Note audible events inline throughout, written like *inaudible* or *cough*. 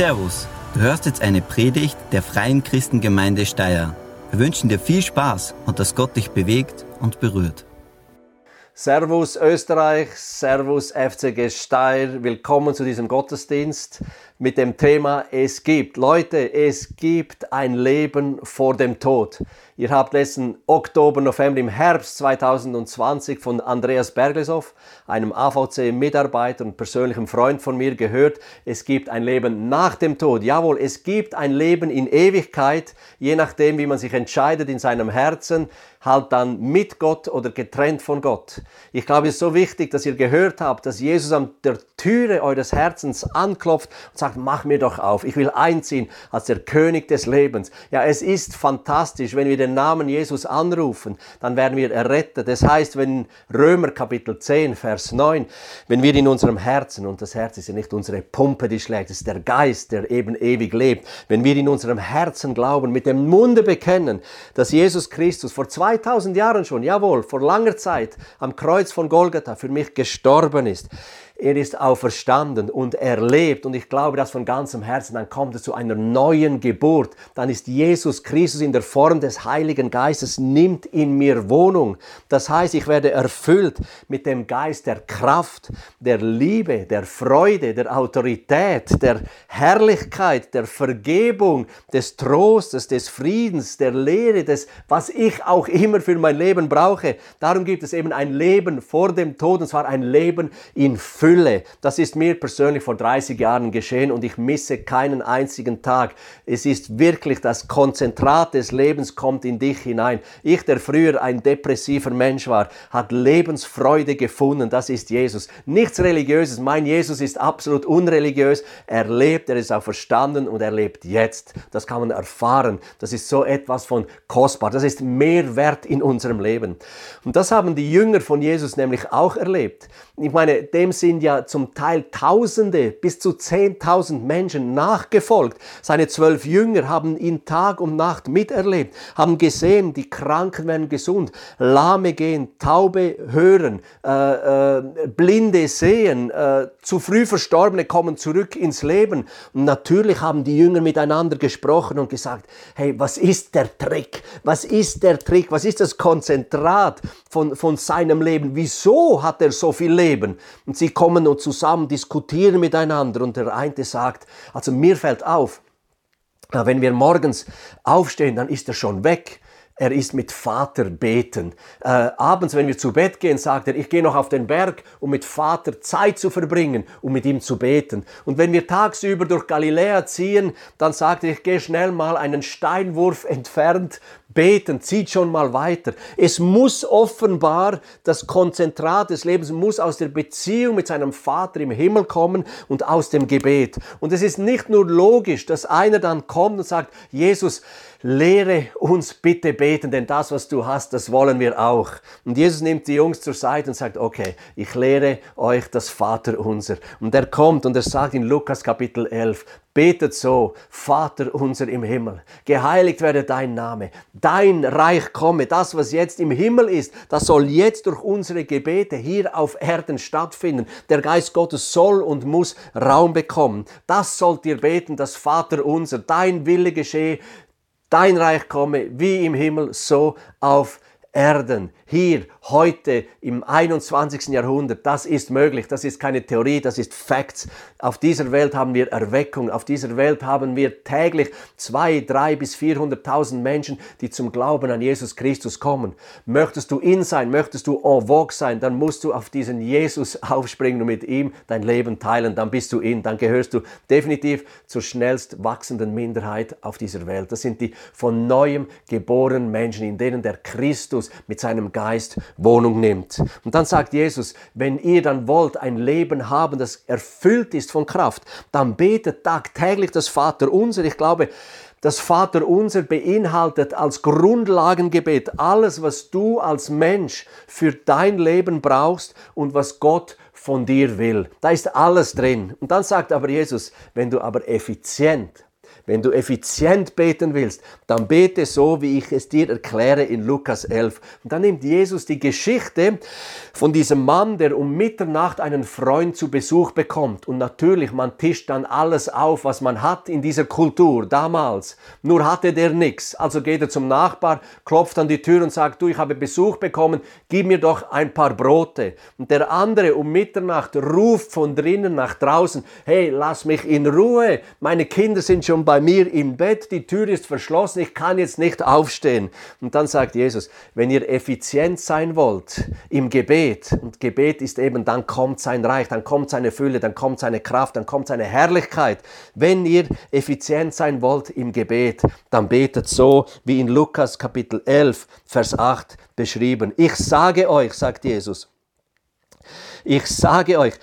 Servus, du hörst jetzt eine Predigt der Freien Christengemeinde Steyr. Wir wünschen dir viel Spaß und dass Gott dich bewegt und berührt. Servus Österreich, Servus FCG Steyr, willkommen zu diesem Gottesdienst mit dem Thema Es gibt. Leute, es gibt ein Leben vor dem Tod. Ihr habt letzten Oktober, November, im Herbst 2020 von Andreas Berglesow, einem AVC-Mitarbeiter und persönlichem Freund von mir, gehört, es gibt ein Leben nach dem Tod. Jawohl, es gibt ein Leben in Ewigkeit, je nachdem, wie man sich entscheidet in seinem Herzen, halt dann mit Gott oder getrennt von Gott. Ich glaube, es ist so wichtig, dass ihr gehört habt, dass Jesus an der Türe eures Herzens anklopft und sagt, mach mir doch auf, ich will einziehen als der König des Lebens. Ja, es ist fantastisch, wenn wir den den Namen Jesus anrufen, dann werden wir errettet. Das heißt, wenn Römer Kapitel 10, Vers 9, wenn wir in unserem Herzen, und das Herz ist ja nicht unsere Pumpe, die schlägt, es ist der Geist, der eben ewig lebt, wenn wir in unserem Herzen glauben, mit dem Munde bekennen, dass Jesus Christus vor 2000 Jahren schon, jawohl, vor langer Zeit am Kreuz von Golgatha für mich gestorben ist, er ist auferstanden und er lebt und ich glaube das von ganzem Herzen, dann kommt es zu einer neuen Geburt. Dann ist Jesus Christus in der Form des Heiligen Geistes, nimmt in mir Wohnung. Das heißt, ich werde erfüllt mit dem Geist der Kraft, der Liebe, der Freude, der Autorität, der Herrlichkeit, der Vergebung, des Trostes, des Friedens, der Lehre, des, was ich auch immer für mein Leben brauche. Darum gibt es eben ein Leben vor dem Tod und zwar ein Leben in Fülle. Fülle. Das ist mir persönlich vor 30 Jahren geschehen und ich misse keinen einzigen Tag. Es ist wirklich das Konzentrat des Lebens kommt in dich hinein. Ich, der früher ein depressiver Mensch war, hat Lebensfreude gefunden. Das ist Jesus. Nichts Religiöses. Mein Jesus ist absolut unreligiös. Er lebt, er ist auch verstanden und er lebt jetzt. Das kann man erfahren. Das ist so etwas von kostbar. Das ist Mehrwert in unserem Leben. Und das haben die Jünger von Jesus nämlich auch erlebt. Ich meine, dem sind sind ja zum Teil Tausende bis zu Zehntausend Menschen nachgefolgt. Seine zwölf Jünger haben ihn Tag und Nacht miterlebt, haben gesehen, die Kranken werden gesund, Lahme gehen, Taube hören, äh, äh, Blinde sehen, äh, zu früh Verstorbene kommen zurück ins Leben. Und natürlich haben die Jünger miteinander gesprochen und gesagt, hey, was ist der Trick? Was ist der Trick? Was ist das Konzentrat von, von seinem Leben? Wieso hat er so viel Leben? Und sie kommen kommen und zusammen diskutieren miteinander und der eine sagt, also mir fällt auf, wenn wir morgens aufstehen, dann ist er schon weg. Er ist mit Vater beten. Äh, abends, wenn wir zu Bett gehen, sagt er, ich gehe noch auf den Berg, um mit Vater Zeit zu verbringen, um mit ihm zu beten. Und wenn wir tagsüber durch Galiläa ziehen, dann sagt er, ich gehe schnell mal einen Steinwurf entfernt Beten zieht schon mal weiter. Es muss offenbar, das Konzentrat des Lebens muss aus der Beziehung mit seinem Vater im Himmel kommen und aus dem Gebet. Und es ist nicht nur logisch, dass einer dann kommt und sagt, Jesus, lehre uns bitte beten, denn das, was du hast, das wollen wir auch. Und Jesus nimmt die Jungs zur Seite und sagt, okay, ich lehre euch das Vaterunser. Und er kommt und er sagt in Lukas Kapitel 11, Betet so, Vater unser im Himmel, geheiligt werde dein Name, dein Reich komme, das, was jetzt im Himmel ist, das soll jetzt durch unsere Gebete hier auf Erden stattfinden. Der Geist Gottes soll und muss Raum bekommen. Das sollt ihr beten, das Vater unser, dein Wille geschehe, dein Reich komme, wie im Himmel, so auf Erden hier, heute, im 21. Jahrhundert, das ist möglich, das ist keine Theorie, das ist Facts. Auf dieser Welt haben wir Erweckung, auf dieser Welt haben wir täglich zwei, drei bis 400.000 Menschen, die zum Glauben an Jesus Christus kommen. Möchtest du in sein, möchtest du en vogue sein, dann musst du auf diesen Jesus *laughs* aufspringen und mit ihm dein Leben teilen, dann bist du in, dann gehörst du definitiv zur schnellst wachsenden Minderheit auf dieser Welt. Das sind die von neuem geborenen Menschen, in denen der Christus mit seinem Geist Wohnung nimmt. Und dann sagt Jesus, wenn ihr dann wollt ein Leben haben, das erfüllt ist von Kraft, dann betet tagtäglich das Vater unser. Ich glaube, das Vater unser beinhaltet als Grundlagengebet alles, was du als Mensch für dein Leben brauchst und was Gott von dir will. Da ist alles drin. Und dann sagt aber Jesus, wenn du aber effizient wenn du effizient beten willst, dann bete so, wie ich es dir erkläre in Lukas 11. Und dann nimmt Jesus die Geschichte von diesem Mann, der um Mitternacht einen Freund zu Besuch bekommt. Und natürlich, man tischt dann alles auf, was man hat in dieser Kultur damals. Nur hatte der nichts. Also geht er zum Nachbar, klopft an die Tür und sagt, du, ich habe Besuch bekommen, gib mir doch ein paar Brote. Und der andere um Mitternacht ruft von drinnen nach draußen, hey, lass mich in Ruhe, meine Kinder sind schon bei mir im Bett, die Tür ist verschlossen, ich kann jetzt nicht aufstehen. Und dann sagt Jesus, wenn ihr effizient sein wollt im Gebet, und Gebet ist eben, dann kommt sein Reich, dann kommt seine Fülle, dann kommt seine Kraft, dann kommt seine Herrlichkeit. Wenn ihr effizient sein wollt im Gebet, dann betet so wie in Lukas Kapitel 11, Vers 8 beschrieben. Ich sage euch, sagt Jesus, ich sage euch,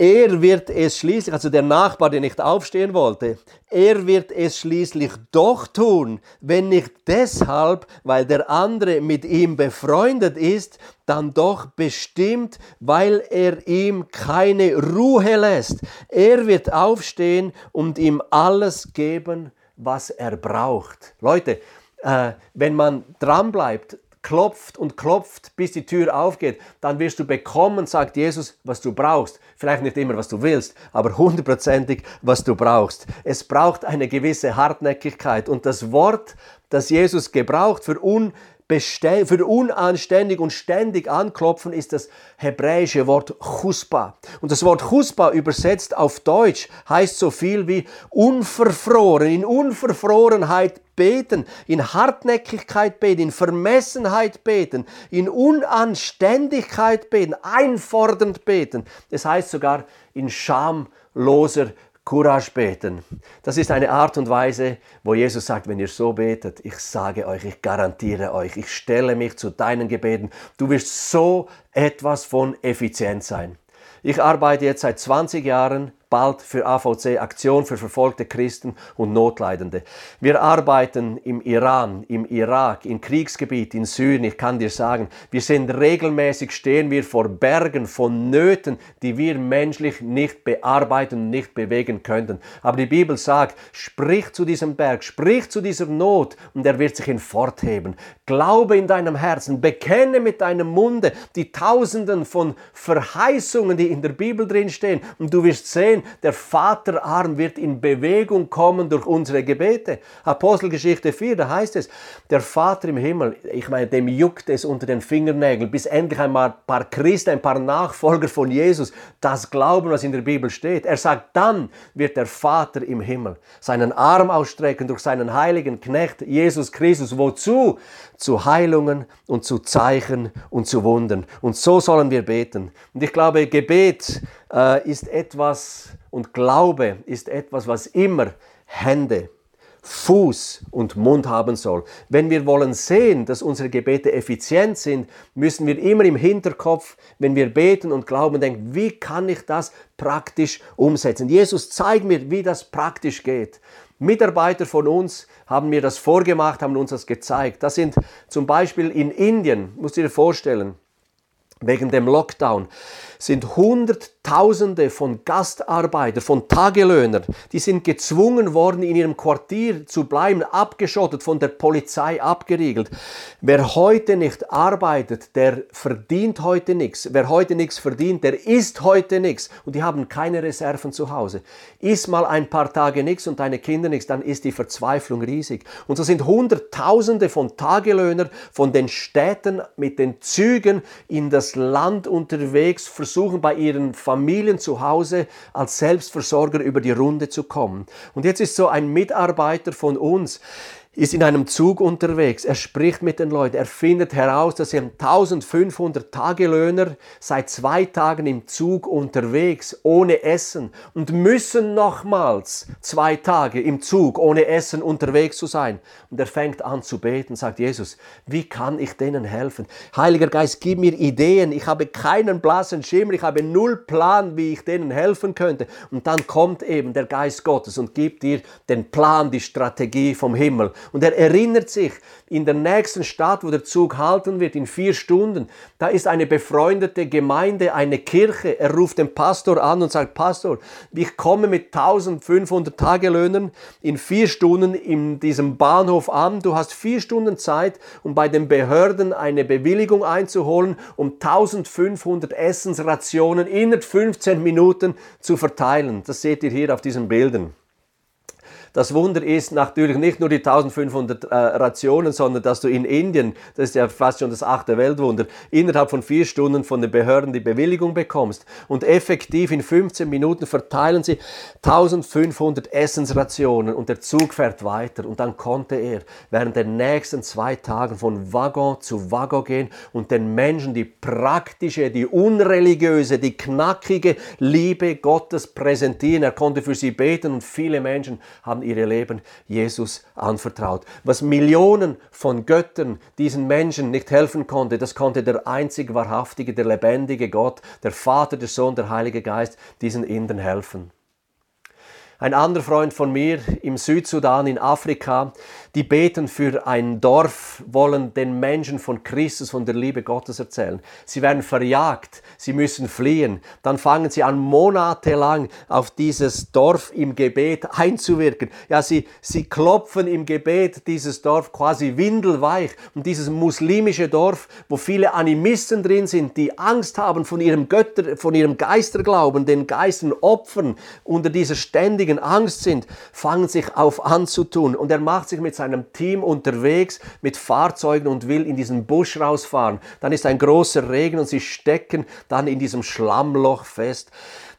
er wird es schließlich, also der Nachbar, der nicht aufstehen wollte, er wird es schließlich doch tun, wenn nicht deshalb, weil der andere mit ihm befreundet ist, dann doch bestimmt, weil er ihm keine Ruhe lässt. Er wird aufstehen und ihm alles geben, was er braucht. Leute, äh, wenn man dranbleibt, klopft und klopft, bis die Tür aufgeht, dann wirst du bekommen, sagt Jesus, was du brauchst. Vielleicht nicht immer, was du willst, aber hundertprozentig, was du brauchst. Es braucht eine gewisse Hartnäckigkeit. Und das Wort, das Jesus gebraucht für un für unanständig und ständig anklopfen ist das hebräische Wort Chuspa. Und das Wort Chuspa übersetzt auf Deutsch heißt so viel wie unverfroren, in Unverfrorenheit beten, in Hartnäckigkeit beten, in Vermessenheit beten, in Unanständigkeit beten, einfordernd beten. Das heißt sogar in schamloser Courage beten. Das ist eine Art und Weise, wo Jesus sagt, wenn ihr so betet, ich sage euch, ich garantiere euch, ich stelle mich zu deinen Gebeten. Du wirst so etwas von effizient sein. Ich arbeite jetzt seit 20 Jahren bald für AVC Aktion für verfolgte Christen und Notleidende. Wir arbeiten im Iran, im Irak, im Kriegsgebiet, in Syrien. Ich kann dir sagen, wir sind regelmäßig stehen wir vor Bergen von Nöten, die wir menschlich nicht bearbeiten nicht bewegen könnten. Aber die Bibel sagt, sprich zu diesem Berg, sprich zu dieser Not und er wird sich hinfortheben. Glaube in deinem Herzen, bekenne mit deinem Munde die Tausenden von Verheißungen, die in der Bibel drin stehen und du wirst sehen, der Vaterarm wird in Bewegung kommen durch unsere Gebete. Apostelgeschichte 4, da heißt es, der Vater im Himmel, ich meine, dem juckt es unter den Fingernägeln, bis endlich einmal ein paar Christen, ein paar Nachfolger von Jesus das glauben, was in der Bibel steht. Er sagt, dann wird der Vater im Himmel seinen Arm ausstrecken durch seinen heiligen Knecht Jesus Christus. Wozu? Zu Heilungen und zu Zeichen und zu Wunden. Und so sollen wir beten. Und ich glaube, Gebet äh, ist etwas und Glaube ist etwas, was immer Hände, Fuß und Mund haben soll. Wenn wir wollen sehen, dass unsere Gebete effizient sind, müssen wir immer im Hinterkopf, wenn wir beten und glauben, denken, wie kann ich das praktisch umsetzen? Jesus, zeig mir, wie das praktisch geht. Mitarbeiter von uns haben mir das vorgemacht, haben uns das gezeigt. Das sind zum Beispiel in Indien, musst du dir vorstellen, wegen dem Lockdown sind Hunderttausende von Gastarbeitern, von Tagelöhnern, die sind gezwungen worden, in ihrem Quartier zu bleiben, abgeschottet, von der Polizei abgeriegelt. Wer heute nicht arbeitet, der verdient heute nichts. Wer heute nichts verdient, der isst heute nichts. Und die haben keine Reserven zu Hause. Iss mal ein paar Tage nichts und deine Kinder nichts, dann ist die Verzweiflung riesig. Und so sind Hunderttausende von Tagelöhnern von den Städten mit den Zügen in das Land unterwegs, versuchen bei ihren Familien zu Hause als Selbstversorger über die Runde zu kommen. Und jetzt ist so ein Mitarbeiter von uns, ist in einem Zug unterwegs, er spricht mit den Leuten, er findet heraus, dass sie 1500 Tagelöhner seit zwei Tagen im Zug unterwegs, ohne Essen und müssen nochmals zwei Tage im Zug ohne Essen unterwegs zu sein. Und er fängt an zu beten, sagt Jesus, wie kann ich denen helfen? Heiliger Geist, gib mir Ideen, ich habe keinen blassen Schimmer, ich habe null Plan, wie ich denen helfen könnte. Und dann kommt eben der Geist Gottes und gibt dir den Plan, die Strategie vom Himmel Und er erinnert sich, in der nächsten Stadt, wo der Zug halten wird, in vier Stunden, da ist eine befreundete Gemeinde, eine Kirche. Er ruft den Pastor an und sagt, Pastor, ich komme mit 1500 Tagelöhnern in vier Stunden in diesem Bahnhof an. Du hast vier Stunden Zeit, um bei den Behörden eine Bewilligung einzuholen, um 1500 Essensrationen innerhalb 15 Minuten zu verteilen. Das seht ihr hier auf diesen Bildern. Das Wunder ist natürlich nicht nur die 1500 äh, Rationen, sondern dass du in Indien, das ist ja fast schon das achte Weltwunder, innerhalb von vier Stunden von den Behörden die Bewilligung bekommst. Und effektiv in 15 Minuten verteilen sie 1500 Essensrationen und der Zug fährt weiter. Und dann konnte er während der nächsten zwei Tagen von Waggon zu Waggon gehen und den Menschen die praktische, die unreligiöse, die knackige Liebe Gottes präsentieren. Er konnte für sie beten und viele Menschen haben haben ihre Leben Jesus anvertraut. Was Millionen von Göttern diesen Menschen nicht helfen konnte, das konnte der einzig wahrhaftige, der lebendige Gott, der Vater, der Sohn, der Heilige Geist, diesen Indern helfen. Ein anderer Freund von mir im Südsudan in Afrika, die beten für ein Dorf, wollen den Menschen von Christus, von der Liebe Gottes erzählen. Sie werden verjagt, sie müssen fliehen. Dann fangen sie an, monatelang auf dieses Dorf im Gebet einzuwirken. Ja, sie, sie klopfen im Gebet dieses Dorf quasi windelweich. Und dieses muslimische Dorf, wo viele Animisten drin sind, die Angst haben von ihrem Götter, von ihrem Geisterglauben, den Geistern opfern, unter dieser ständigen Angst sind, fangen sich auf anzutun. Und er macht sich mit seinem Team unterwegs mit Fahrzeugen und will in diesen Busch rausfahren. Dann ist ein großer Regen und sie stecken dann in diesem Schlammloch fest.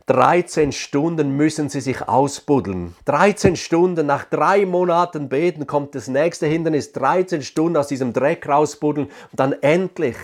13 Stunden müssen sie sich ausbuddeln. 13 Stunden, nach drei Monaten beten kommt das nächste Hindernis. 13 Stunden aus diesem Dreck rausbuddeln und dann endlich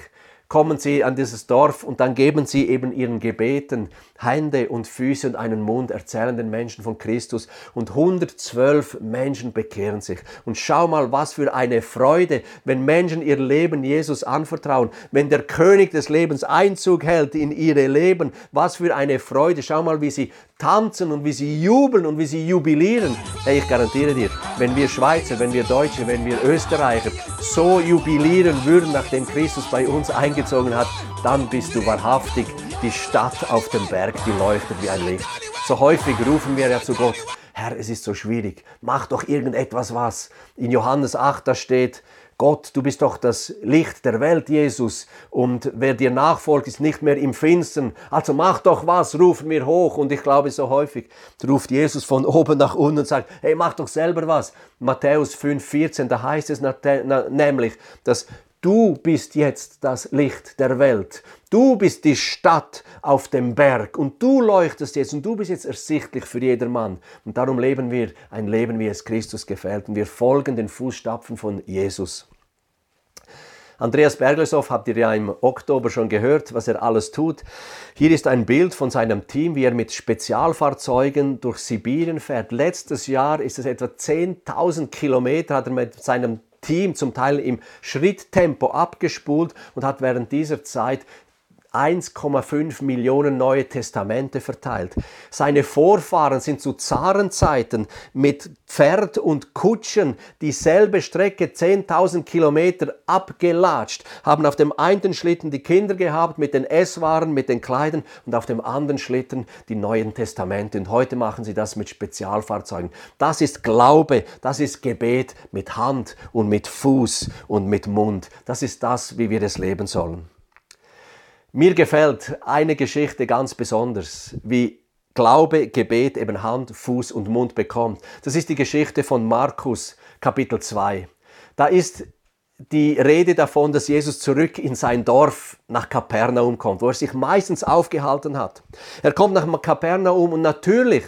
kommen sie an dieses Dorf und dann geben sie eben ihren Gebeten Hände und Füße und einen Mund, erzählen den Menschen von Christus und 112 Menschen bekehren sich. Und schau mal, was für eine Freude, wenn Menschen ihr Leben Jesus anvertrauen, wenn der König des Lebens Einzug hält in ihre Leben, was für eine Freude. Schau mal, wie sie tanzen und wie sie jubeln und wie sie jubilieren. Hey, ich garantiere dir, wenn wir Schweizer, wenn wir Deutsche, wenn wir Österreicher so jubilieren würden, nachdem Christus bei uns eingezogen hat, dann bist du wahrhaftig die Stadt auf dem Berg, die leuchtet wie ein Licht. So häufig rufen wir ja zu Gott, Herr, es ist so schwierig, mach doch irgendetwas was. In Johannes 8, da steht, Gott, du bist doch das Licht der Welt, Jesus, und wer dir nachfolgt, ist nicht mehr im Finstern. Also mach doch was, ruf mir hoch. Und ich glaube, so häufig ruft Jesus von oben nach unten und sagt, hey, mach doch selber was. Matthäus 5,14, da heißt es nämlich, dass Du bist jetzt das Licht der Welt. Du bist die Stadt auf dem Berg und du leuchtest jetzt und du bist jetzt ersichtlich für jedermann. Und darum leben wir ein Leben, wie es Christus gefällt und wir folgen den Fußstapfen von Jesus. Andreas Bergleshoff habt ihr ja im Oktober schon gehört, was er alles tut. Hier ist ein Bild von seinem Team, wie er mit Spezialfahrzeugen durch Sibirien fährt. Letztes Jahr ist es etwa 10.000 Kilometer, hat er mit seinem Team zum Teil im Schritttempo abgespult und hat während dieser Zeit 1,5 Millionen neue Testamente verteilt. Seine Vorfahren sind zu Zarenzeiten mit Pferd und Kutschen dieselbe Strecke 10.000 Kilometer abgelatscht, haben auf dem einen Schlitten die Kinder gehabt mit den Esswaren, mit den Kleidern und auf dem anderen Schlitten die neuen Testamente. Und heute machen sie das mit Spezialfahrzeugen. Das ist Glaube, das ist Gebet mit Hand und mit Fuß und mit Mund. Das ist das, wie wir es leben sollen. Mir gefällt eine Geschichte ganz besonders, wie Glaube, Gebet eben Hand, Fuß und Mund bekommt. Das ist die Geschichte von Markus Kapitel 2. Da ist die Rede davon, dass Jesus zurück in sein Dorf nach Kapernaum kommt, wo er sich meistens aufgehalten hat. Er kommt nach Kapernaum und natürlich,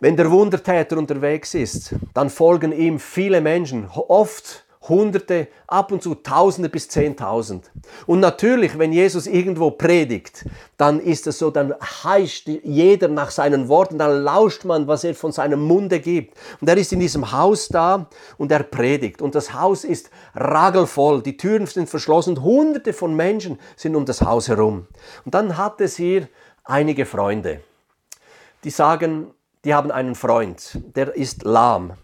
wenn der Wundertäter unterwegs ist, dann folgen ihm viele Menschen, oft Hunderte, ab und zu Tausende bis Zehntausend. Und natürlich, wenn Jesus irgendwo predigt, dann ist es so, dann heischt jeder nach seinen Worten, dann lauscht man, was er von seinem Munde gibt. Und er ist in diesem Haus da und er predigt. Und das Haus ist ragelvoll, die Türen sind verschlossen, Hunderte von Menschen sind um das Haus herum. Und dann hat es hier einige Freunde, die sagen, die haben einen Freund, der ist lahm.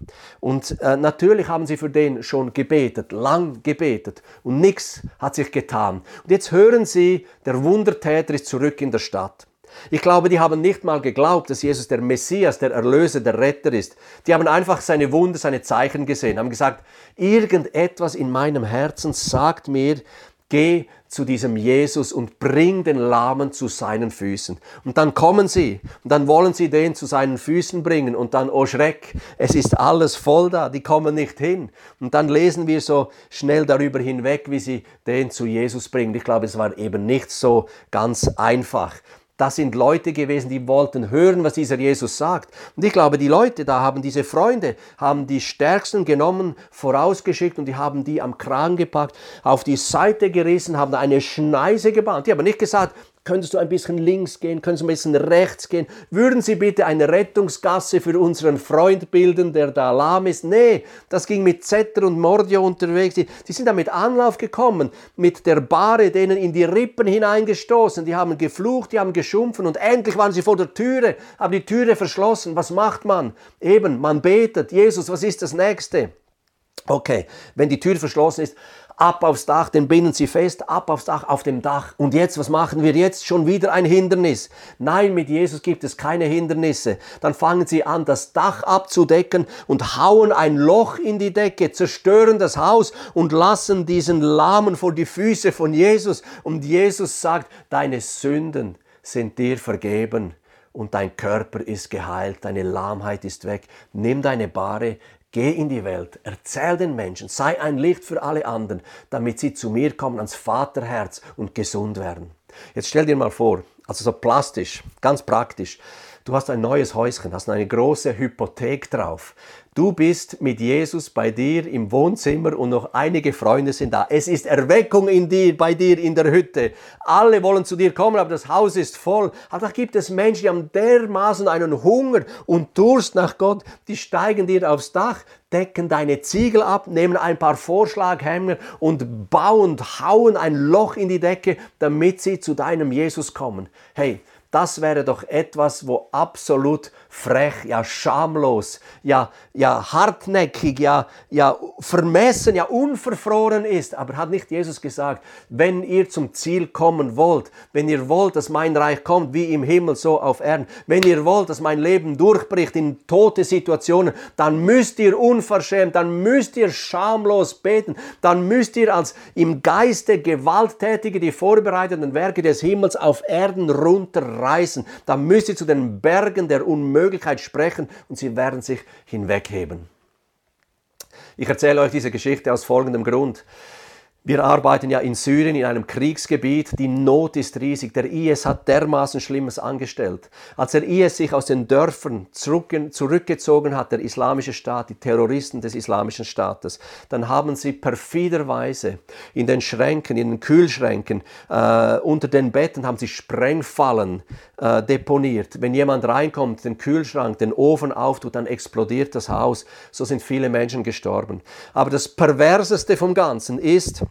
Und äh, natürlich haben sie für den schon gebetet, lang gebetet und nichts hat sich getan. Und jetzt hören sie, der Wundertäter ist zurück in der Stadt. Ich glaube, die haben nicht mal geglaubt, dass Jesus der Messias, der Erlöser, der Retter ist. Die haben einfach seine Wunder, seine Zeichen gesehen, haben gesagt, irgendetwas in meinem Herzen sagt mir, geh zu diesem Jesus und bring den Lahmen zu seinen Füßen. Und dann kommen sie und dann wollen sie den zu seinen Füßen bringen und dann, oh Schreck, es ist alles voll da, die kommen nicht hin. Und dann lesen wir so schnell darüber hinweg, wie sie den zu Jesus bringen. Ich glaube, es war eben nicht so ganz einfach. Das sind Leute gewesen, die wollten hören, was dieser Jesus sagt. Und ich glaube, die Leute da haben diese Freunde, haben die Stärksten genommen, vorausgeschickt und die haben die am Kragen gepackt, auf die Seite gerissen, haben eine Schneise gebaut. Die haben nicht gesagt, Könntest du ein bisschen links gehen? Könntest du ein bisschen rechts gehen? Würden Sie bitte eine Rettungsgasse für unseren Freund bilden, der da lahm ist? Nee, das ging mit Zetter und Mordio unterwegs. Die, die sind da mit Anlauf gekommen, mit der Bahre denen in die Rippen hineingestoßen. Die haben geflucht, die haben geschumpfen und endlich waren sie vor der Türe, haben die Türe verschlossen. Was macht man? Eben, man betet. Jesus, was ist das Nächste? Okay, wenn die Tür verschlossen ist, ab aufs Dach, den binden sie fest, ab aufs Dach, auf dem Dach. Und jetzt, was machen wir jetzt? Schon wieder ein Hindernis. Nein, mit Jesus gibt es keine Hindernisse. Dann fangen sie an, das Dach abzudecken und hauen ein Loch in die Decke, zerstören das Haus und lassen diesen Lahmen vor die Füße von Jesus. Und Jesus sagt, deine Sünden sind dir vergeben und dein Körper ist geheilt, deine Lahmheit ist weg. Nimm deine Bahre, Geh in die Welt, erzähl den Menschen, sei ein Licht für alle anderen, damit sie zu mir kommen ans Vaterherz und gesund werden. Jetzt stell dir mal vor, also so plastisch, ganz praktisch, du hast ein neues Häuschen, hast eine große Hypothek drauf. Du bist mit Jesus bei dir im Wohnzimmer und noch einige Freunde sind da. Es ist Erweckung in dir, bei dir in der Hütte. Alle wollen zu dir kommen, aber das Haus ist voll. Aber da gibt es Menschen, die haben dermaßen einen Hunger und Durst nach Gott. Die steigen dir aufs Dach, decken deine Ziegel ab, nehmen ein paar Vorschlaghämmer und bauen, hauen ein Loch in die Decke, damit sie zu deinem Jesus kommen. Hey, das wäre doch etwas, wo absolut frech, ja schamlos, ja, ja hartnäckig, ja, ja vermessen, ja unverfroren ist. Aber hat nicht Jesus gesagt, wenn ihr zum Ziel kommen wollt, wenn ihr wollt, dass mein Reich kommt, wie im Himmel, so auf Erden, wenn ihr wollt, dass mein Leben durchbricht in tote Situationen, dann müsst ihr unverschämt, dann müsst ihr schamlos beten, dann müsst ihr als im Geiste Gewalttätige die vorbereitenden Werke des Himmels auf Erden runterreißen. Dann müsst ihr zu den Bergen der Unmöglichkeit sprechen und sie werden sich hinwegheben. Ich erzähle euch diese Geschichte aus folgendem Grund. Wir arbeiten ja in Syrien in einem Kriegsgebiet. Die Not ist riesig. Der IS hat dermaßen Schlimmes angestellt. Als der IS sich aus den Dörfern zurückgezogen hat, der islamische Staat, die Terroristen des islamischen Staates, dann haben sie perfiderweise in den Schränken, in den Kühlschränken, äh, unter den Betten haben sie Sprengfallen äh, deponiert. Wenn jemand reinkommt, den Kühlschrank, den Ofen auftut, dann explodiert das Haus. So sind viele Menschen gestorben. Aber das Perverseste vom Ganzen ist,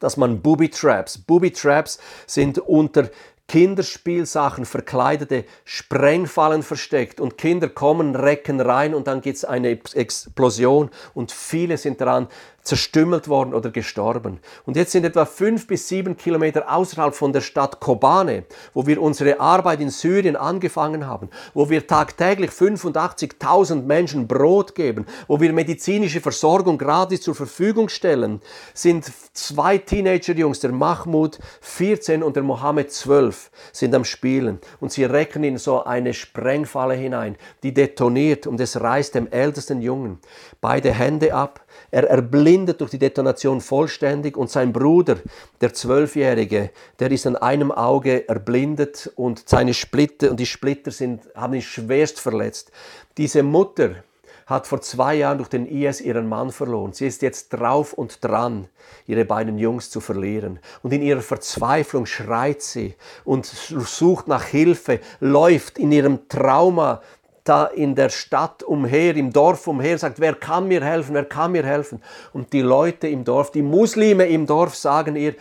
dass man Booby Traps, Booby Traps sind unter Kinderspielsachen, verkleidete Sprengfallen versteckt und Kinder kommen, recken rein und dann gibt es eine Explosion und viele sind daran zerstümmelt worden oder gestorben. Und jetzt sind etwa fünf bis sieben Kilometer außerhalb von der Stadt Kobane, wo wir unsere Arbeit in Syrien angefangen haben, wo wir tagtäglich 85.000 Menschen Brot geben, wo wir medizinische Versorgung gratis zur Verfügung stellen, sind zwei Teenager-Jungs, der Mahmoud 14 und der Mohammed 12, sind am Spielen und sie recken in so eine Sprengfalle hinein, die detoniert und es reißt dem ältesten Jungen beide Hände ab, er erblindet durch die Detonation vollständig und sein Bruder, der Zwölfjährige, der ist an einem Auge erblindet und seine Splitter und die Splitter sind, haben ihn schwerst verletzt. Diese Mutter hat vor zwei Jahren durch den IS ihren Mann verloren. Sie ist jetzt drauf und dran, ihre beiden Jungs zu verlieren. Und in ihrer Verzweiflung schreit sie und sucht nach Hilfe, läuft in ihrem Trauma da in der Stadt umher, im Dorf umher, sagt, wer kann mir helfen, wer kann mir helfen? Und die Leute im Dorf, die Muslime im Dorf sagen ihr,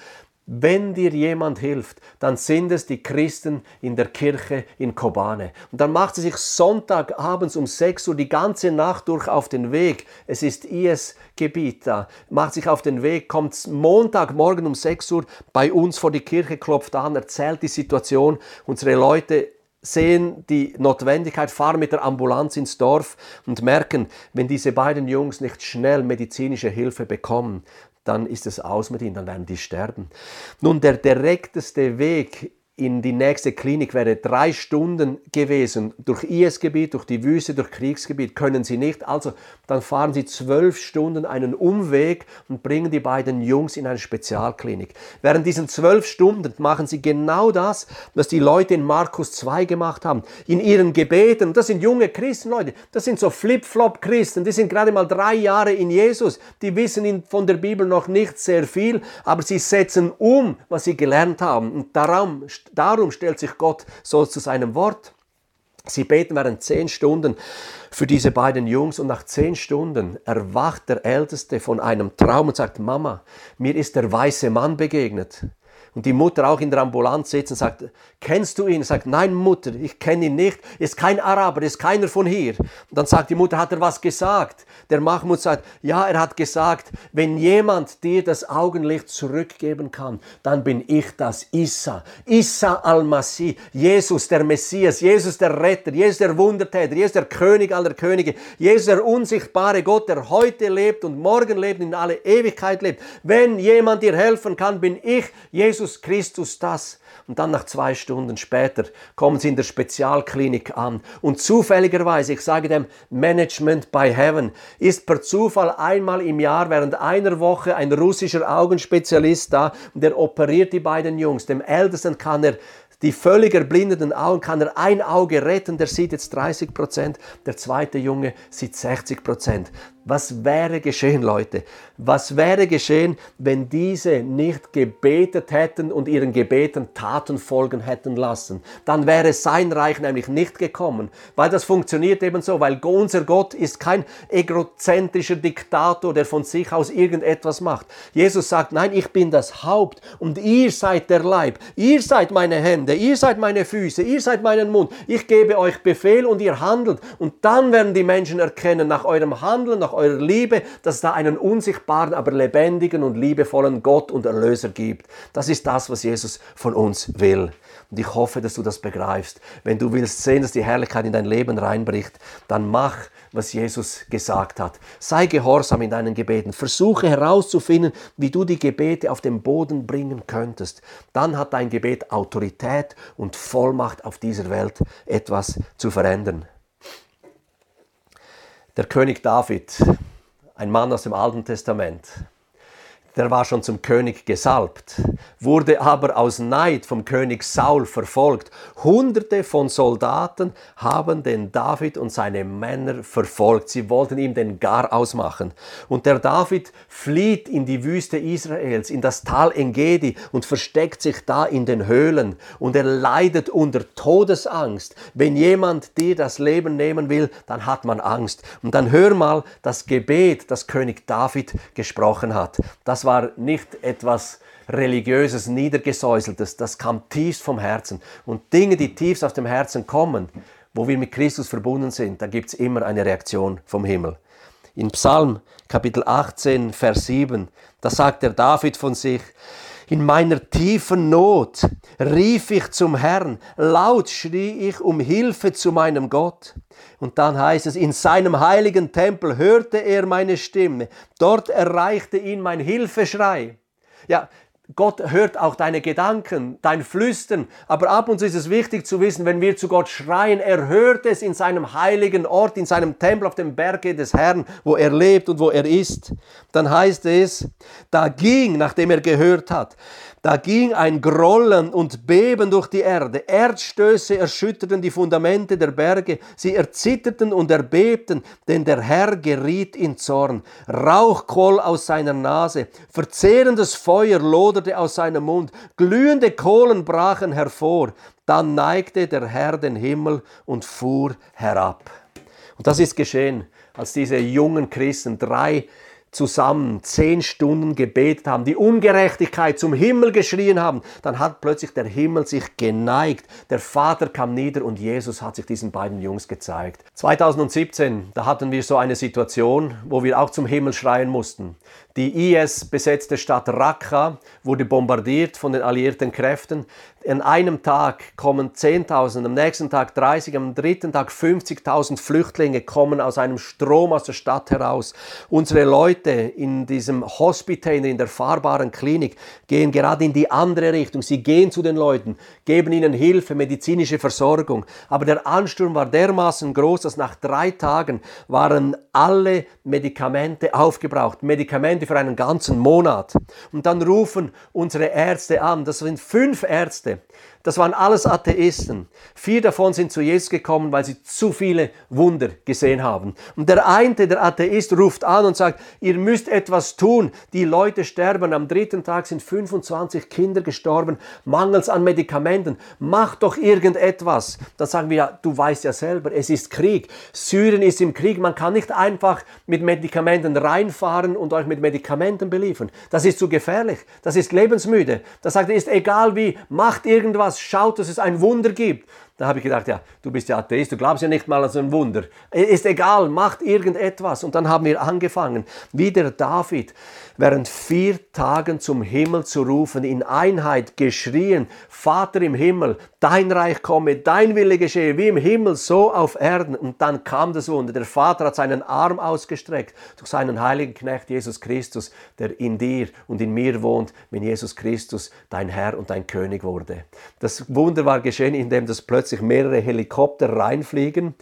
wenn dir jemand hilft, dann sind es die Christen in der Kirche in Kobane. Und dann macht sie sich Sonntagabends um 6 Uhr die ganze Nacht durch auf den Weg. Es ist IS-Gebiet da. Macht sich auf den Weg, kommt Montagmorgen um 6 Uhr bei uns vor die Kirche, klopft an, erzählt die Situation. Unsere Leute sehen die Notwendigkeit, fahren mit der Ambulanz ins Dorf und merken, wenn diese beiden Jungs nicht schnell medizinische Hilfe bekommen, dann ist es aus mit ihnen, dann werden die sterben. Nun, der direkteste Weg in die nächste Klinik wäre drei Stunden gewesen. Durch IS-Gebiet, durch die Wüste, durch Kriegsgebiet können sie nicht. Also dann fahren sie zwölf Stunden einen Umweg und bringen die beiden Jungs in eine Spezialklinik. Während diesen zwölf Stunden machen sie genau das, was die Leute in Markus 2 gemacht haben. In ihren Gebeten, das sind junge Christen, Leute, das sind so Flip-Flop-Christen, die sind gerade mal drei Jahre in Jesus, die wissen von der Bibel noch nicht sehr viel, aber sie setzen um, was sie gelernt haben. Und darum Darum stellt sich Gott so zu seinem Wort. Sie beten während zehn Stunden für diese beiden Jungs und nach zehn Stunden erwacht der Älteste von einem Traum und sagt, Mama, mir ist der weiße Mann begegnet. Und die Mutter auch in der Ambulanz sitzt und sagt, kennst du ihn? Sagt, nein Mutter, ich kenne ihn nicht, ist kein Araber, ist keiner von hier. Und dann sagt die Mutter, hat er was gesagt? Der Mahmoud sagt, ja, er hat gesagt, wenn jemand dir das Augenlicht zurückgeben kann, dann bin ich das Issa. Issa al-Masih, Jesus der Messias, Jesus der Retter, Jesus der Wundertäter, Jesus der König aller Könige, Jesus der unsichtbare Gott, der heute lebt und morgen lebt und in alle Ewigkeit lebt. Wenn jemand dir helfen kann, bin ich, Jesus Christus das. Und dann nach zwei Stunden später kommen sie in der Spezialklinik an. Und zufälligerweise, ich sage dem Management by Heaven, ist per Zufall einmal im Jahr während einer Woche ein russischer Augenspezialist da und der operiert die beiden Jungs. Dem Ältesten kann er die völlig erblindeten Augen kann er ein Auge retten, der sieht jetzt 30 Prozent, der zweite Junge sieht 60 Prozent. Was wäre geschehen, Leute? Was wäre geschehen, wenn diese nicht gebetet hätten und ihren Gebeten Taten folgen hätten lassen? Dann wäre sein Reich nämlich nicht gekommen, weil das funktioniert eben so, weil unser Gott ist kein egozentrischer Diktator, der von sich aus irgendetwas macht. Jesus sagt, nein, ich bin das Haupt und ihr seid der Leib, ihr seid meine Hände, ihr seid meine Füße, ihr seid meinen Mund. Ich gebe euch Befehl und ihr handelt und dann werden die Menschen erkennen nach eurem Handeln, nach eurer Liebe, dass es da einen unsichtbaren, aber lebendigen und liebevollen Gott und Erlöser gibt. Das ist das, was Jesus von uns will. Und ich hoffe, dass du das begreifst. Wenn du willst sehen, dass die Herrlichkeit in dein Leben reinbricht, dann mach, was Jesus gesagt hat. Sei gehorsam in deinen Gebeten. Versuche herauszufinden, wie du die Gebete auf den Boden bringen könntest. Dann hat dein Gebet Autorität und Vollmacht auf dieser Welt etwas zu verändern. Der König David, ein Mann aus dem Alten Testament, der war schon zum König gesalbt, wurde aber aus Neid vom König Saul verfolgt. Hunderte von Soldaten haben den David und seine Männer verfolgt. Sie wollten ihm den Gar ausmachen. Und der David flieht in die Wüste Israels, in das Tal Engedi und versteckt sich da in den Höhlen. Und er leidet unter Todesangst. Wenn jemand dir das Leben nehmen will, dann hat man Angst. Und dann hör mal das Gebet, das König David gesprochen hat. Das war nicht etwas religiöses, niedergesäuseltes, das kam tiefst vom Herzen. Und Dinge, die tiefst aus dem Herzen kommen, wo wir mit Christus verbunden sind, da gibt es immer eine Reaktion vom Himmel. In Psalm Kapitel 18, Vers 7, da sagt der David von sich, in meiner tiefen Not rief ich zum Herrn, laut schrie ich um Hilfe zu meinem Gott. Und dann heißt es, in seinem heiligen Tempel hörte er meine Stimme, dort erreichte ihn mein Hilfeschrei. Ja, Gott hört auch deine Gedanken, dein Flüstern. Aber ab und zu ist es wichtig zu wissen, wenn wir zu Gott schreien, er hört es in seinem heiligen Ort, in seinem Tempel auf dem Berge des Herrn, wo er lebt und wo er ist. Dann heißt es, da ging, nachdem er gehört hat, da ging ein Grollen und Beben durch die Erde. Erdstöße erschütterten die Fundamente der Berge. Sie erzitterten und erbebten, denn der Herr geriet in Zorn. Rauch quoll aus seiner Nase. Verzehrendes Feuer loderte aus seinem Mund. Glühende Kohlen brachen hervor. Dann neigte der Herr den Himmel und fuhr herab. Und das ist geschehen, als diese jungen Christen drei zusammen zehn Stunden gebetet haben, die Ungerechtigkeit zum Himmel geschrien haben, dann hat plötzlich der Himmel sich geneigt. Der Vater kam nieder und Jesus hat sich diesen beiden Jungs gezeigt. 2017, da hatten wir so eine Situation, wo wir auch zum Himmel schreien mussten. Die IS-besetzte Stadt Raqqa wurde bombardiert von den alliierten Kräften. An einem Tag kommen 10.000, am nächsten Tag 30, am dritten Tag 50.000 Flüchtlinge kommen aus einem Strom aus der Stadt heraus. Unsere Leute in diesem Hospital, in der fahrbaren Klinik, gehen gerade in die andere Richtung. Sie gehen zu den Leuten, geben ihnen Hilfe, medizinische Versorgung. Aber der Ansturm war dermaßen groß, dass nach drei Tagen waren alle Medikamente aufgebraucht. Medikamente für einen ganzen Monat. Und dann rufen unsere Ärzte an. Das sind fünf Ärzte. Das waren alles Atheisten. Vier davon sind zu Jesus gekommen, weil sie zu viele Wunder gesehen haben. Und der eine, der Atheist, ruft an und sagt, ihr müsst etwas tun. Die Leute sterben. Am dritten Tag sind 25 Kinder gestorben, mangels an Medikamenten. Mach doch irgendetwas. Dann sagen wir, ja, du weißt ja selber, es ist Krieg. Syrien ist im Krieg. Man kann nicht einfach mit Medikamenten reinfahren und euch mit Medikamenten beliefern. Das ist zu gefährlich. Das ist lebensmüde. Das sagt, ist egal wie, macht irgendwas was, schaut, dass es ein Wunder gibt. Da habe ich gedacht, ja, du bist ja Atheist, du glaubst ja nicht mal an so ein Wunder. Ist egal, macht irgendetwas. Und dann haben wir angefangen, wie der David, während vier Tagen zum Himmel zu rufen, in Einheit geschrien, Vater im Himmel, dein Reich komme, dein Wille geschehe, wie im Himmel, so auf Erden. Und dann kam das Wunder. Der Vater hat seinen Arm ausgestreckt durch seinen heiligen Knecht Jesus Christus, der in dir und in mir wohnt, wenn Jesus Christus dein Herr und dein König wurde. Das Wunder war geschehen, indem das plötzlich plötzlich mehrere Helikopter reinfliegen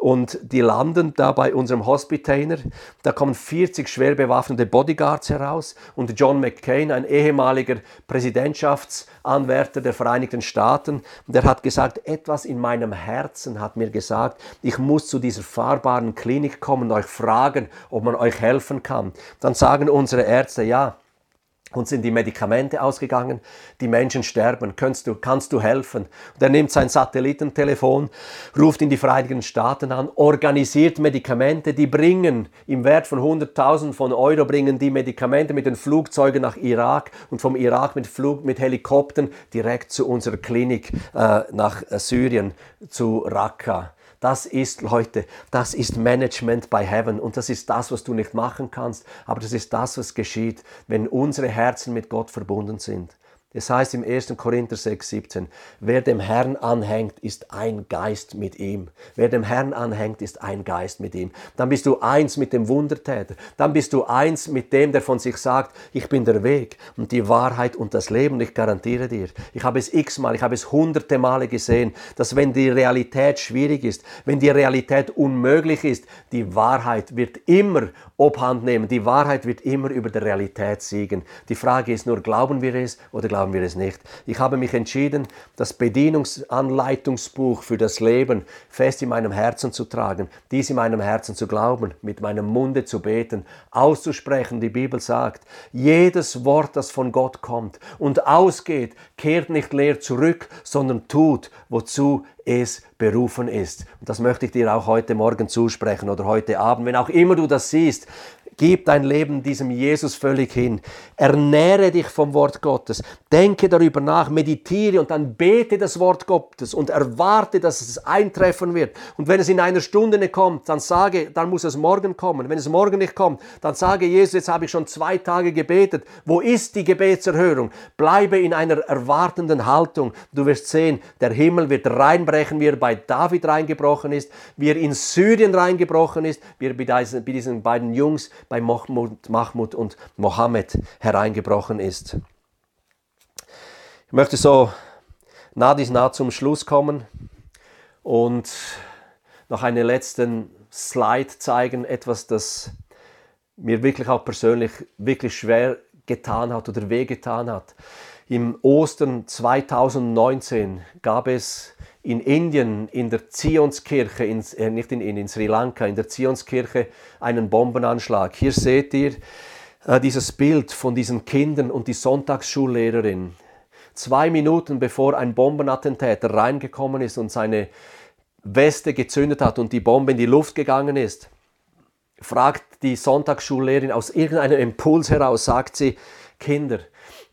und die landen da bei unserem Hospitainer. Da kommen 40 schwer bewaffnete Bodyguards heraus und John McCain, ein ehemaliger Präsidentschaftsanwärter der Vereinigten Staaten, der hat gesagt, etwas in meinem Herzen hat mir gesagt, ich muss zu dieser fahrbaren Klinik kommen und euch fragen, ob man euch helfen kann. Dann sagen unsere Ärzte, ja, uns sind die Medikamente ausgegangen, die Menschen sterben, kannst du, kannst du helfen? Und er nimmt sein Satellitentelefon, ruft in die Vereinigten Staaten an, organisiert Medikamente, die bringen im Wert von 100.000 von Euro, bringen die Medikamente mit den Flugzeugen nach Irak und vom Irak mit, Flug, mit Helikoptern direkt zu unserer Klinik äh, nach äh, Syrien, zu Raqqa. Das ist, Leute, das ist Management by Heaven und das ist das, was du nicht machen kannst, aber das ist das, was geschieht, wenn unsere Herzen mit Gott verbunden sind. Es heißt im 1. Korinther 6, 17, wer dem Herrn anhängt, ist ein Geist mit ihm. Wer dem Herrn anhängt, ist ein Geist mit ihm. Dann bist du eins mit dem Wundertäter. Dann bist du eins mit dem, der von sich sagt, ich bin der Weg und die Wahrheit und das Leben. Ich garantiere dir, ich habe es x-mal, ich habe es hunderte Male gesehen, dass wenn die Realität schwierig ist, wenn die Realität unmöglich ist, die Wahrheit wird immer Obhand nehmen. Die Wahrheit wird immer über der Realität siegen. Die Frage ist nur, glauben wir es oder glauben glauben wir es nicht. Ich habe mich entschieden, das Bedienungsanleitungsbuch für das Leben fest in meinem Herzen zu tragen, dies in meinem Herzen zu glauben, mit meinem Munde zu beten, auszusprechen. Die Bibel sagt, jedes Wort, das von Gott kommt und ausgeht, kehrt nicht leer zurück, sondern tut, wozu es berufen ist. Und das möchte ich dir auch heute Morgen zusprechen oder heute Abend, wenn auch immer du das siehst. Gib dein Leben diesem Jesus völlig hin. Ernähre dich vom Wort Gottes. Denke darüber nach, meditiere und dann bete das Wort Gottes und erwarte, dass es eintreffen wird. Und wenn es in einer Stunde nicht kommt, dann sage, dann muss es morgen kommen. Wenn es morgen nicht kommt, dann sage Jesus, jetzt habe ich schon zwei Tage gebetet. Wo ist die Gebetserhörung? Bleibe in einer erwartenden Haltung. Du wirst sehen, der Himmel wird reinbrechen, wie er bei David reingebrochen ist, wie er in Syrien reingebrochen ist, wie er bei diesen beiden Jungs bei Mahmud, und Mohammed hereingebrochen ist. Ich möchte so nah dies nah zum Schluss kommen und noch einen letzten Slide zeigen, etwas, das mir wirklich auch persönlich wirklich schwer getan hat oder wehgetan hat. Im Ostern 2019 gab es in Indien, in der Zionskirche, in, äh, nicht in, in, in Sri Lanka, in der Zionskirche einen Bombenanschlag. Hier seht ihr äh, dieses Bild von diesen Kindern und die Sonntagsschullehrerin. Zwei Minuten bevor ein Bombenattentäter reingekommen ist und seine Weste gezündet hat und die Bombe in die Luft gegangen ist, fragt die Sonntagsschullehrerin aus irgendeinem Impuls heraus, sagt sie, Kinder,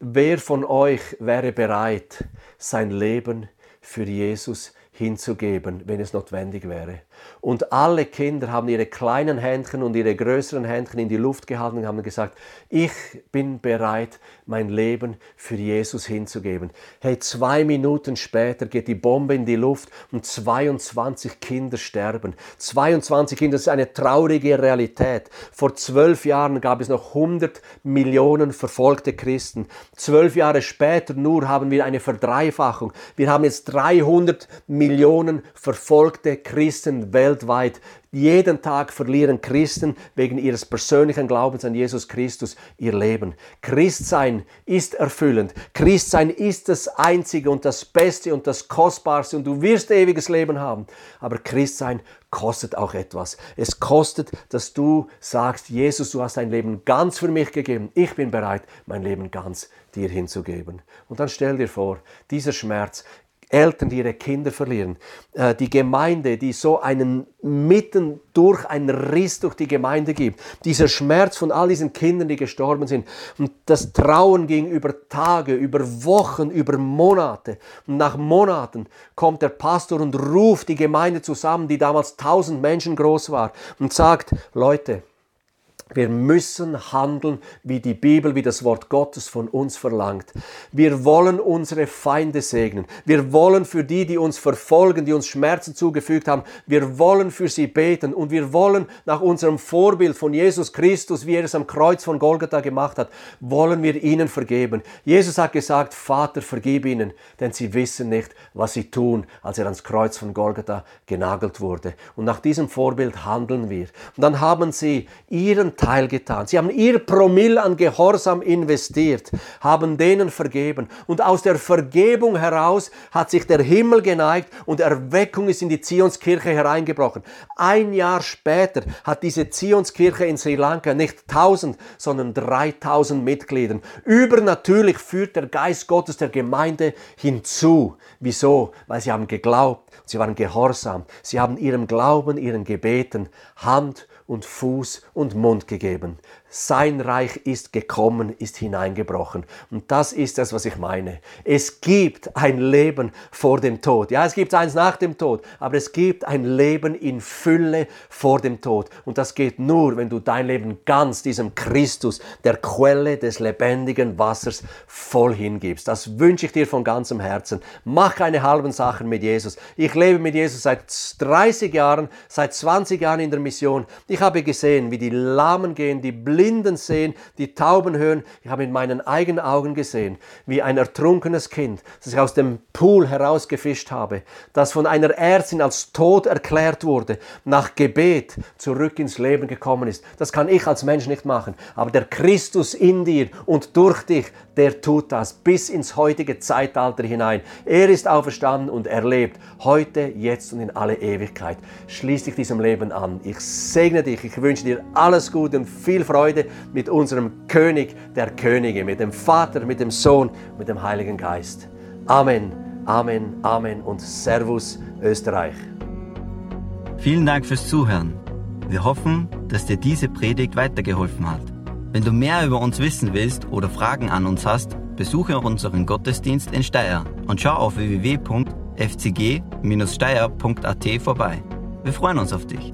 wer von euch wäre bereit, sein Leben für Jesus hinzugeben, wenn es notwendig wäre. Und alle Kinder haben ihre kleinen Händchen und ihre größeren Händchen in die Luft gehalten und haben gesagt, ich bin bereit, mein Leben für Jesus hinzugeben. Hey, zwei Minuten später geht die Bombe in die Luft und 22 Kinder sterben. 22 Kinder, das ist eine traurige Realität. Vor zwölf Jahren gab es noch 100 Millionen verfolgte Christen. Zwölf Jahre später nur haben wir eine Verdreifachung. Wir haben jetzt 300 Millionen verfolgte Christen weltweit. Jeden Tag verlieren Christen wegen ihres persönlichen Glaubens an Jesus Christus ihr Leben. Christsein ist erfüllend. Christsein ist das Einzige und das Beste und das Kostbarste und du wirst ewiges Leben haben. Aber Christsein kostet auch etwas. Es kostet, dass du sagst, Jesus, du hast dein Leben ganz für mich gegeben. Ich bin bereit, mein Leben ganz dir hinzugeben. Und dann stell dir vor, dieser Schmerz Eltern, die ihre Kinder verlieren, äh, die Gemeinde, die so einen mitten durch einen Riss durch die Gemeinde gibt, dieser Schmerz von all diesen Kindern, die gestorben sind. Und das Trauen ging über Tage, über Wochen, über Monate. Und nach Monaten kommt der Pastor und ruft die Gemeinde zusammen, die damals tausend Menschen groß war. Und sagt, Leute, wir müssen handeln, wie die Bibel, wie das Wort Gottes von uns verlangt. Wir wollen unsere Feinde segnen. Wir wollen für die, die uns verfolgen, die uns Schmerzen zugefügt haben, wir wollen für sie beten und wir wollen nach unserem Vorbild von Jesus Christus, wie er es am Kreuz von Golgatha gemacht hat, wollen wir ihnen vergeben. Jesus hat gesagt, Vater, vergib ihnen, denn sie wissen nicht, was sie tun, als er ans Kreuz von Golgatha genagelt wurde. Und nach diesem Vorbild handeln wir. Und dann haben sie ihren Teil getan. Sie haben ihr Promille an Gehorsam investiert, haben denen vergeben. Und aus der Vergebung heraus hat sich der Himmel geneigt und Erweckung ist in die Zionskirche hereingebrochen. Ein Jahr später hat diese Zionskirche in Sri Lanka nicht 1000, sondern 3000 Mitglieder. Übernatürlich führt der Geist Gottes der Gemeinde hinzu. Wieso? Weil sie haben geglaubt, sie waren gehorsam, sie haben ihrem Glauben, ihren Gebeten Hand und Fuß und Mund gegeben. Sein Reich ist gekommen, ist hineingebrochen. Und das ist das, was ich meine. Es gibt ein Leben vor dem Tod. Ja, es gibt eins nach dem Tod, aber es gibt ein Leben in Fülle vor dem Tod. Und das geht nur, wenn du dein Leben ganz diesem Christus, der Quelle des lebendigen Wassers, voll hingibst. Das wünsche ich dir von ganzem Herzen. Mach keine halben Sachen mit Jesus. Ich lebe mit Jesus seit 30 Jahren, seit 20 Jahren in der Mission. Ich habe gesehen, wie die Lahmen gehen, die Blinden Blinden sehen, die Tauben hören. Ich habe in meinen eigenen Augen gesehen, wie ein ertrunkenes Kind, das ich aus dem Pool herausgefischt habe, das von einer Ärztin als tot erklärt wurde, nach Gebet zurück ins Leben gekommen ist. Das kann ich als Mensch nicht machen. Aber der Christus in dir und durch dich, der tut das bis ins heutige Zeitalter hinein. Er ist auferstanden und er lebt heute, jetzt und in alle Ewigkeit. Schließ dich diesem Leben an. Ich segne dich. Ich wünsche dir alles Gute und viel Freude Freude mit unserem König der Könige, mit dem Vater, mit dem Sohn, mit dem Heiligen Geist. Amen, Amen, Amen und Servus Österreich. Vielen Dank fürs Zuhören. Wir hoffen, dass dir diese Predigt weitergeholfen hat. Wenn du mehr über uns wissen willst oder Fragen an uns hast, besuche unseren Gottesdienst in Steyr und schau auf www.fcg-steyr.at vorbei. Wir freuen uns auf dich.